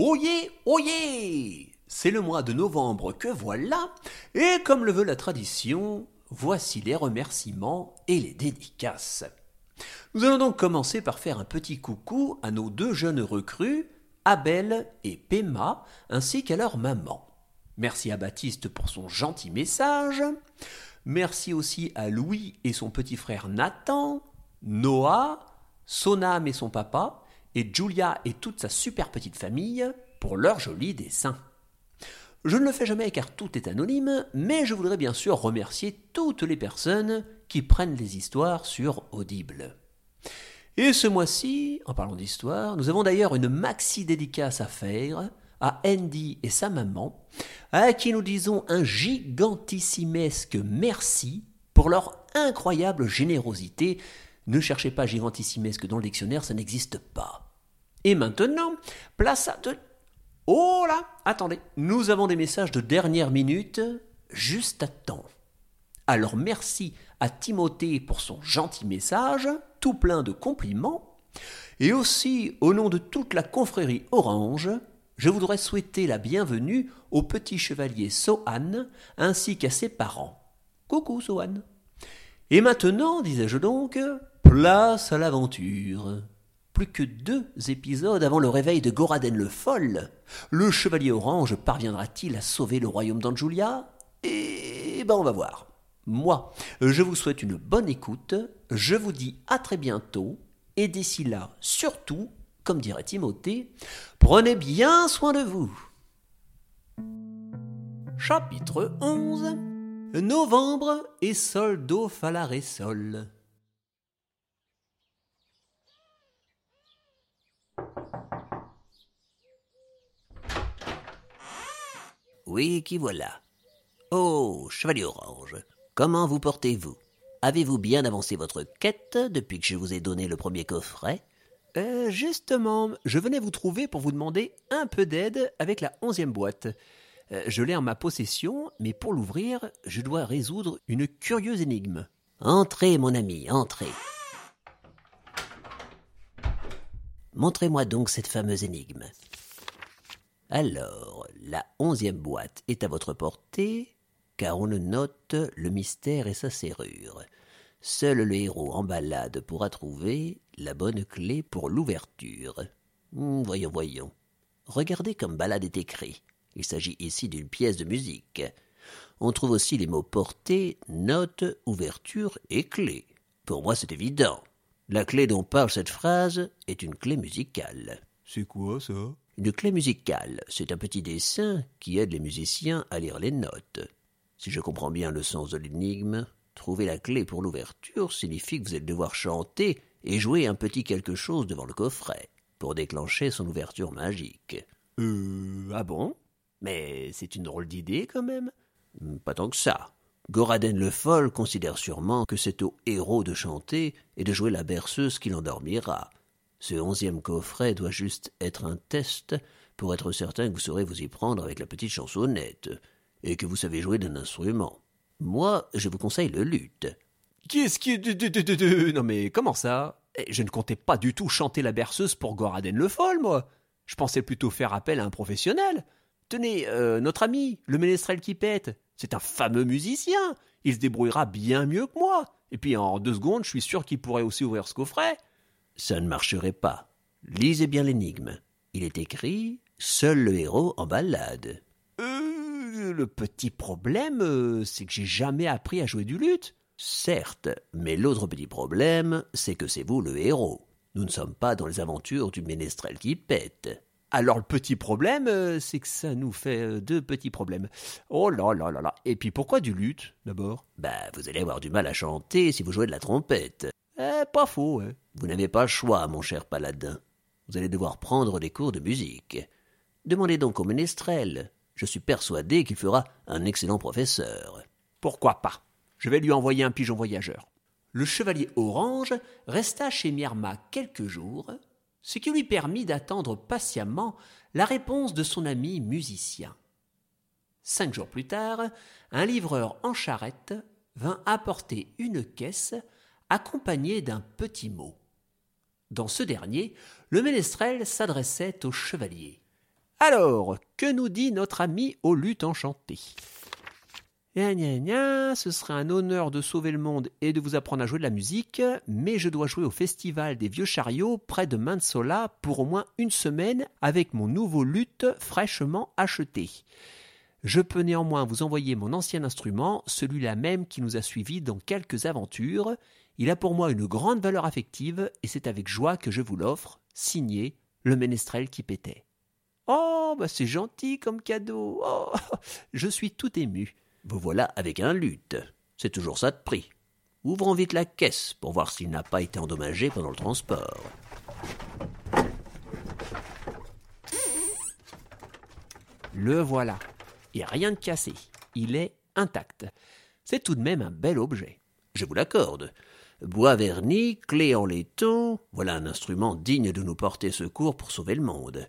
Oyez, oyez C'est le mois de novembre que voilà, et comme le veut la tradition, voici les remerciements et les dédicaces. Nous allons donc commencer par faire un petit coucou à nos deux jeunes recrues, Abel et Pema, ainsi qu'à leur maman. Merci à Baptiste pour son gentil message. Merci aussi à Louis et son petit frère Nathan, Noah, Sonam et son papa, et Julia et toute sa super petite famille pour leurs jolis dessins. Je ne le fais jamais car tout est anonyme, mais je voudrais bien sûr remercier toutes les personnes qui prennent les histoires sur Audible. Et ce mois-ci, en parlant d'histoire, nous avons d'ailleurs une maxi dédicace à faire à Andy et sa maman, à qui nous disons un gigantissimesque merci pour leur incroyable générosité. Ne cherchez pas gigantissimesque dans le dictionnaire, ça n'existe pas. Et maintenant, place à de... Oh là, attendez, nous avons des messages de dernière minute, juste à temps. Alors merci à Timothée pour son gentil message, tout plein de compliments, et aussi au nom de toute la confrérie Orange, je voudrais souhaiter la bienvenue au petit chevalier Sohan ainsi qu'à ses parents. Coucou Sohan. Et maintenant, disais-je donc, place à l'aventure. Plus que deux épisodes avant le réveil de Goraden le Foll, le chevalier orange parviendra-t-il à sauver le royaume d'Anjulia Eh ben on va voir. Moi, je vous souhaite une bonne écoute, je vous dis à très bientôt, et d'ici là, surtout, comme dirait Timothée, prenez bien soin de vous. Chapitre 11 Novembre et soldo falare sol. Oui, qui voilà. Oh, chevalier orange, comment vous portez-vous? Avez-vous bien avancé votre quête depuis que je vous ai donné le premier coffret? Euh, Justement, je venais vous trouver pour vous demander un peu d'aide avec la onzième boîte. Euh, je l'ai en ma possession, mais pour l'ouvrir, je dois résoudre une curieuse énigme. Entrez, mon ami, entrez. Montrez-moi donc cette fameuse énigme. Alors, la onzième boîte est à votre portée, car on ne note le mystère et sa serrure. Seul le héros en balade pourra trouver la bonne clé pour l'ouverture. Hmm, voyons, voyons. Regardez comme balade est écrit. Il s'agit ici d'une pièce de musique. On trouve aussi les mots portée, note, ouverture et clé. Pour moi, c'est évident. La clé dont parle cette phrase est une clé musicale. C'est quoi ça? Une clé musicale, c'est un petit dessin qui aide les musiciens à lire les notes. Si je comprends bien le sens de l'énigme, trouver la clé pour l'ouverture signifie que vous allez devoir chanter et jouer un petit quelque chose devant le coffret pour déclencher son ouverture magique. Euh. Ah bon? Mais c'est une drôle d'idée quand même. Pas tant que ça. Goraden le Foll considère sûrement que c'est au héros de chanter et de jouer la berceuse qui l'endormira. Ce onzième coffret doit juste être un test pour être certain que vous saurez vous y prendre avec la petite chansonnette et que vous savez jouer d'un instrument. Moi, je vous conseille le luth. Qu'est-ce qui. Non mais comment ça? Eh, Je ne comptais pas du tout chanter la berceuse pour Goraden le Foll, moi. Je pensais plutôt faire appel à un professionnel. Tenez, euh, notre ami, le ménestrel qui pète, c'est un fameux musicien. Il se débrouillera bien mieux que moi. Et puis en deux secondes, je suis sûr qu'il pourrait aussi ouvrir ce coffret. Ça ne marcherait pas. Lisez bien l'énigme. Il est écrit Seul le héros en balade. Euh, le petit problème, euh, c'est que j'ai jamais appris à jouer du luth. Certes, mais l'autre petit problème, c'est que c'est vous le héros. Nous ne sommes pas dans les aventures du ménestrel qui pète. Alors le petit problème, euh, c'est que ça nous fait euh, deux petits problèmes. Oh là là là là. Et puis pourquoi du luth, d'abord? Bah, vous allez avoir du mal à chanter si vous jouez de la trompette. Pas faux, hein. Vous n'avez pas le choix, mon cher paladin. Vous allez devoir prendre des cours de musique. Demandez donc au ménestrel. Je suis persuadé qu'il fera un excellent professeur. Pourquoi pas? Je vais lui envoyer un pigeon voyageur. Le chevalier orange resta chez Myrma quelques jours, ce qui lui permit d'attendre patiemment la réponse de son ami musicien. Cinq jours plus tard, un livreur en charrette vint apporter une caisse accompagnée d'un petit mot. Dans ce dernier, le ménestrel s'adressait au chevalier. Alors, que nous dit notre ami au lutte enchanté Gna gna gna, ce serait un honneur de sauver le monde et de vous apprendre à jouer de la musique, mais je dois jouer au festival des vieux chariots près de Mansola pour au moins une semaine avec mon nouveau luth fraîchement acheté. Je peux néanmoins vous envoyer mon ancien instrument, celui-là même qui nous a suivis dans quelques aventures. Il a pour moi une grande valeur affective et c'est avec joie que je vous l'offre, signé le ménestrel qui pétait. Oh, bah c'est gentil comme cadeau. Oh, je suis tout ému. Vous voilà avec un luth. C'est toujours ça de prix. Ouvrons vite la caisse pour voir s'il n'a pas été endommagé pendant le transport. Le voilà. Rien de cassé. Il est intact. C'est tout de même un bel objet. Je vous l'accorde. Bois verni, clé en laiton, voilà un instrument digne de nous porter secours pour sauver le monde.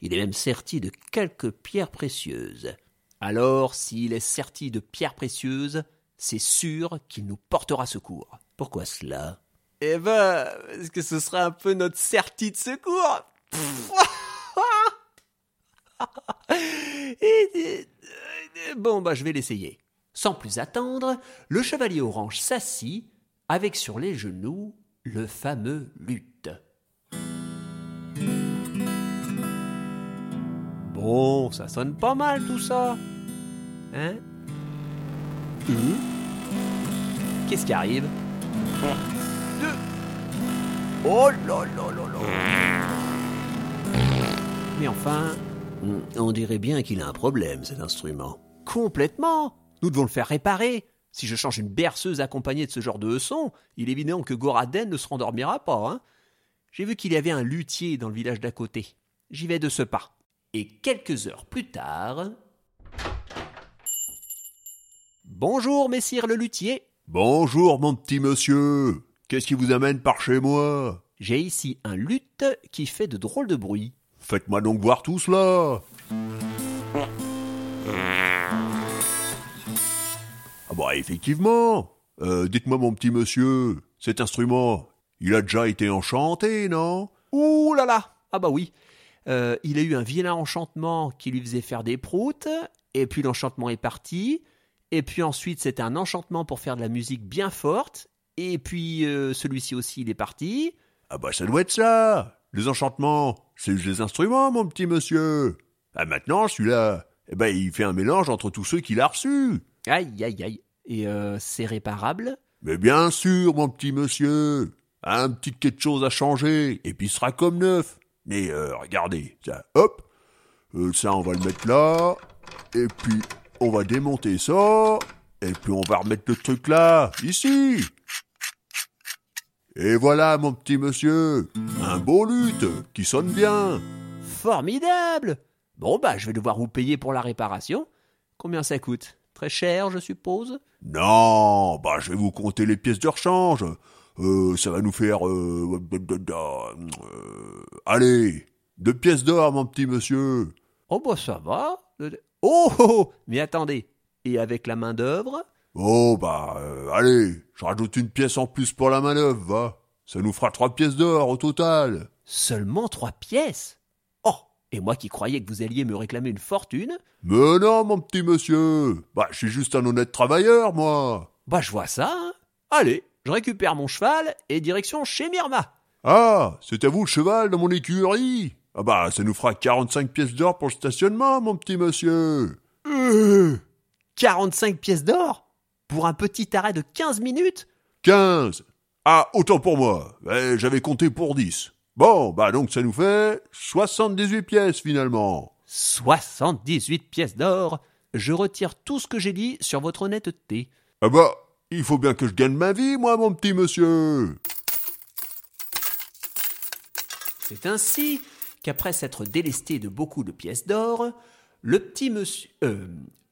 Il est même serti de quelques pierres précieuses. Alors, s'il est serti de pierres précieuses, c'est sûr qu'il nous portera secours. Pourquoi cela? Eh ben, est-ce que ce sera un peu notre serti de secours? Bon, bah je vais l'essayer. Sans plus attendre, le chevalier orange s'assit, avec sur les genoux le fameux luth. Bon, ça sonne pas mal tout ça. Hein? Hum? Qu'est-ce qui arrive? Oh là là là là Mais enfin... Hum, on dirait bien qu'il a un problème, cet instrument. Complètement Nous devons le faire réparer. Si je change une berceuse accompagnée de ce genre de son, il est évident que Goraden ne se rendormira pas. Hein J'ai vu qu'il y avait un luthier dans le village d'à côté. J'y vais de ce pas. Et quelques heures plus tard. Bonjour, messire le luthier. Bonjour, mon petit monsieur. Qu'est-ce qui vous amène par chez moi? J'ai ici un luth qui fait de drôles de bruit. Faites-moi donc voir tout cela. Bah effectivement. Euh, dites-moi mon petit monsieur, cet instrument, il a déjà été enchanté, non? Ouh là là Ah bah oui. Euh, il a eu un vilain enchantement qui lui faisait faire des proutes, et puis l'enchantement est parti, et puis ensuite c'était un enchantement pour faire de la musique bien forte, et puis euh, celui-ci aussi il est parti. Ah bah ça doit être ça Les enchantements, c'est des instruments, mon petit monsieur Ah maintenant, celui-là, eh ben il fait un mélange entre tous ceux qu'il a reçus Aïe aïe aïe Et euh, c'est réparable Mais bien sûr, mon petit monsieur Un petit quelque chose à changer, et puis il sera comme neuf mais euh, regardez, ça, hop, euh, ça on va le mettre là, et puis on va démonter ça, et puis on va remettre le truc là, ici. Et voilà mon petit monsieur, un beau luth qui sonne bien. Formidable Bon bah je vais devoir vous payer pour la réparation. Combien ça coûte? Très cher, je suppose? Non, bah je vais vous compter les pièces de rechange. Euh, ça va nous faire... Euh, euh, allez, deux pièces d'or, mon petit monsieur. Oh bah ça va. Oh, oh, oh Mais attendez, et avec la main d'œuvre Oh bah allez, je rajoute une pièce en plus pour la main d'œuvre, va. Ça nous fera trois pièces d'or au total. Seulement trois pièces? Et moi qui croyais que vous alliez me réclamer une fortune Mais non, mon petit monsieur. Bah je suis juste un honnête travailleur, moi. Bah je vois ça. Hein. Allez, je récupère mon cheval et direction chez Myrma. Ah, c'est à vous le cheval dans mon écurie Ah bah, ça nous fera 45 pièces d'or pour le stationnement, mon petit monsieur. Euh, 45 pièces d'or Pour un petit arrêt de 15 minutes? 15 Ah, autant pour moi. J'avais compté pour 10. Bon, bah donc ça nous fait 78 pièces finalement. 78 pièces d'or Je retire tout ce que j'ai dit sur votre honnêteté. Ah bah, il faut bien que je gagne ma vie, moi, mon petit monsieur. C'est ainsi qu'après s'être délesté de beaucoup de pièces d'or, le petit monsieur, euh,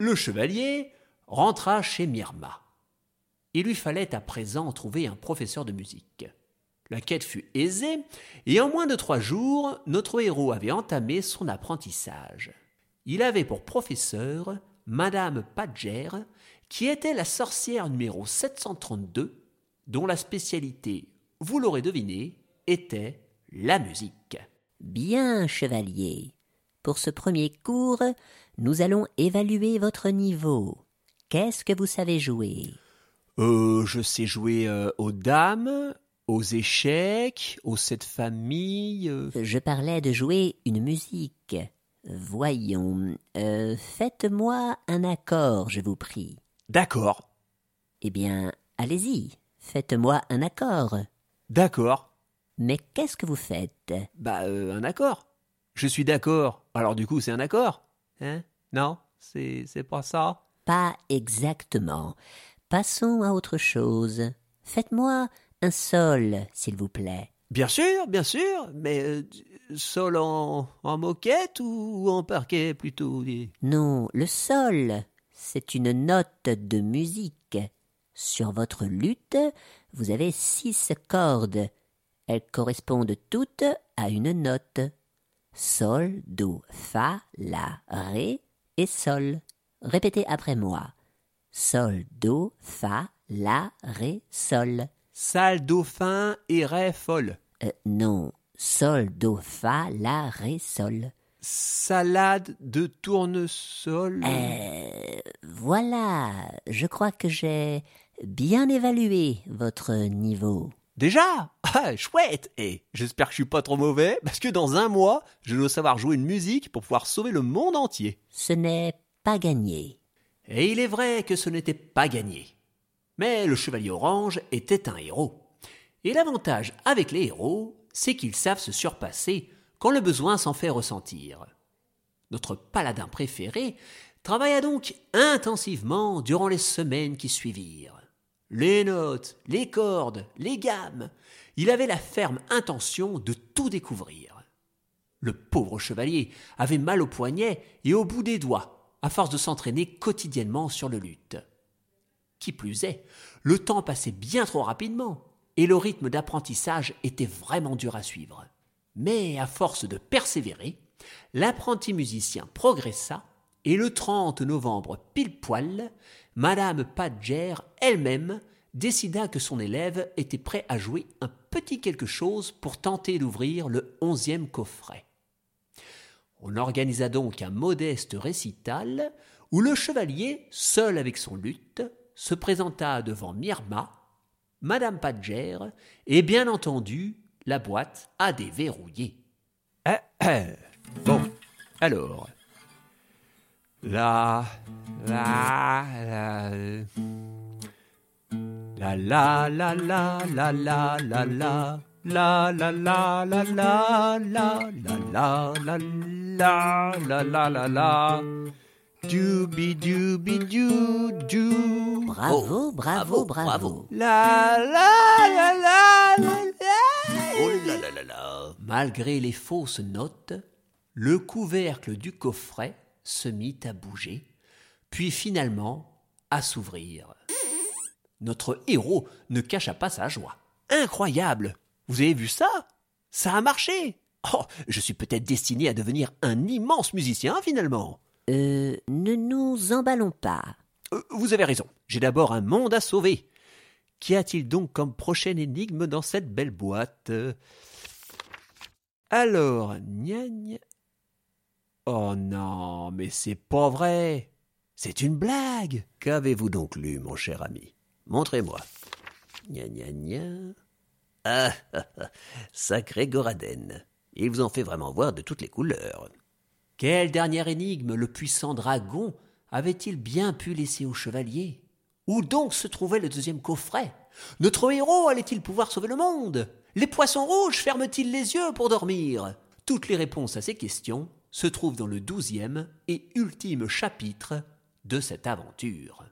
le chevalier, rentra chez Myrma. Il lui fallait à présent trouver un professeur de musique. La quête fut aisée, et en moins de trois jours, notre héros avait entamé son apprentissage. Il avait pour professeur Madame Padger, qui était la sorcière numéro 732, dont la spécialité, vous l'aurez deviné, était la musique. Bien, chevalier. Pour ce premier cours, nous allons évaluer votre niveau. Qu'est-ce que vous savez jouer? Euh, je sais jouer euh, aux dames, aux échecs, aux sept familles. euh. Je parlais de jouer une musique. Voyons, euh, faites-moi un accord, je vous prie. D'accord, Eh bien, allez-y, faites-moi un accord. d'accord. Mais qu'est-ce que vous faites? Bah, euh, un accord. Je suis d'accord. Alors du coup, c'est un accord. Hein? Non? C'est c'est pas ça? Pas exactement. Passons à autre chose. Faites-moi un sol, s'il vous plaît. Bien sûr, bien sûr, mais euh, sol en, en moquette ou en parquet plutôt. Non, le sol, c'est une note de musique. Sur votre lutte, vous avez six cordes. Elles correspondent toutes à une note. Sol, do, fa, la, ré et sol. Répétez après moi. Sol, do, fa, la, ré, sol. Sale dauphin et ré folle. Euh, non, sol, do, fa, la, ré, sol. Salade de tournesol. Euh, voilà, je crois que j'ai bien évalué votre niveau. Déjà? Ah, chouette Et j'espère que je suis pas trop mauvais, parce que dans un mois, je dois savoir jouer une musique pour pouvoir sauver le monde entier. Ce n'est pas gagné. Et il est vrai que ce n'était pas gagné. Mais le chevalier orange était un héros. Et l'avantage avec les héros, c'est qu'ils savent se surpasser quand le besoin s'en fait ressentir. Notre paladin préféré travailla donc intensivement durant les semaines qui suivirent. Les notes, les cordes, les gammes, il avait la ferme intention de tout découvrir. Le pauvre chevalier avait mal au poignet et au bout des doigts, à force de s'entraîner quotidiennement sur le luth. Qui plus est, le temps passait bien trop rapidement, et le rythme d'apprentissage était vraiment dur à suivre. Mais à force de persévérer, l'apprenti musicien progressa, et le 30 novembre pile poil, Madame Padger elle-même décida que son élève était prêt à jouer un petit quelque chose pour tenter d'ouvrir le onzième coffret. On organisa donc un modeste récital où le chevalier, seul avec son luth, se présenta devant Myrma, Madame Padger et bien entendu la boîte à déverrouiller. Ah, ah. Bon, alors. La. La. La. La la la la la la la la. La la la la la la la la la la la la la la Dooby dooby doo doo Bravo, bravo, bravo. La la la la la la Oh là là là là. Malgré les fausses notes, le couvercle du coffret se mit à bouger, puis finalement à s'ouvrir. Notre héros ne cacha pas sa joie. Incroyable Vous avez vu ça? Ça a marché Oh, je suis peut-être destiné à devenir un immense musicien finalement. Euh, ne nous emballons pas. Euh, vous avez raison, j'ai d'abord un monde à sauver. Qu'y a-t-il donc comme prochaine énigme dans cette belle boîte? Alors, gna gna. Oh non, mais c'est pas vrai. C'est une blague. Qu'avez-vous donc lu, mon cher ami? Montrez-moi. Gna gna gna. Ah, ah, sacré Goraden. Il vous en fait vraiment voir de toutes les couleurs. Quelle dernière énigme le puissant dragon avait-il bien pu laisser au chevalier? Où donc se trouvait le deuxième coffret? Notre héros allait-il pouvoir sauver le monde? Les poissons rouges ferment-ils les yeux pour dormir? Toutes les réponses à ces questions se trouvent dans le douzième et ultime chapitre de cette aventure.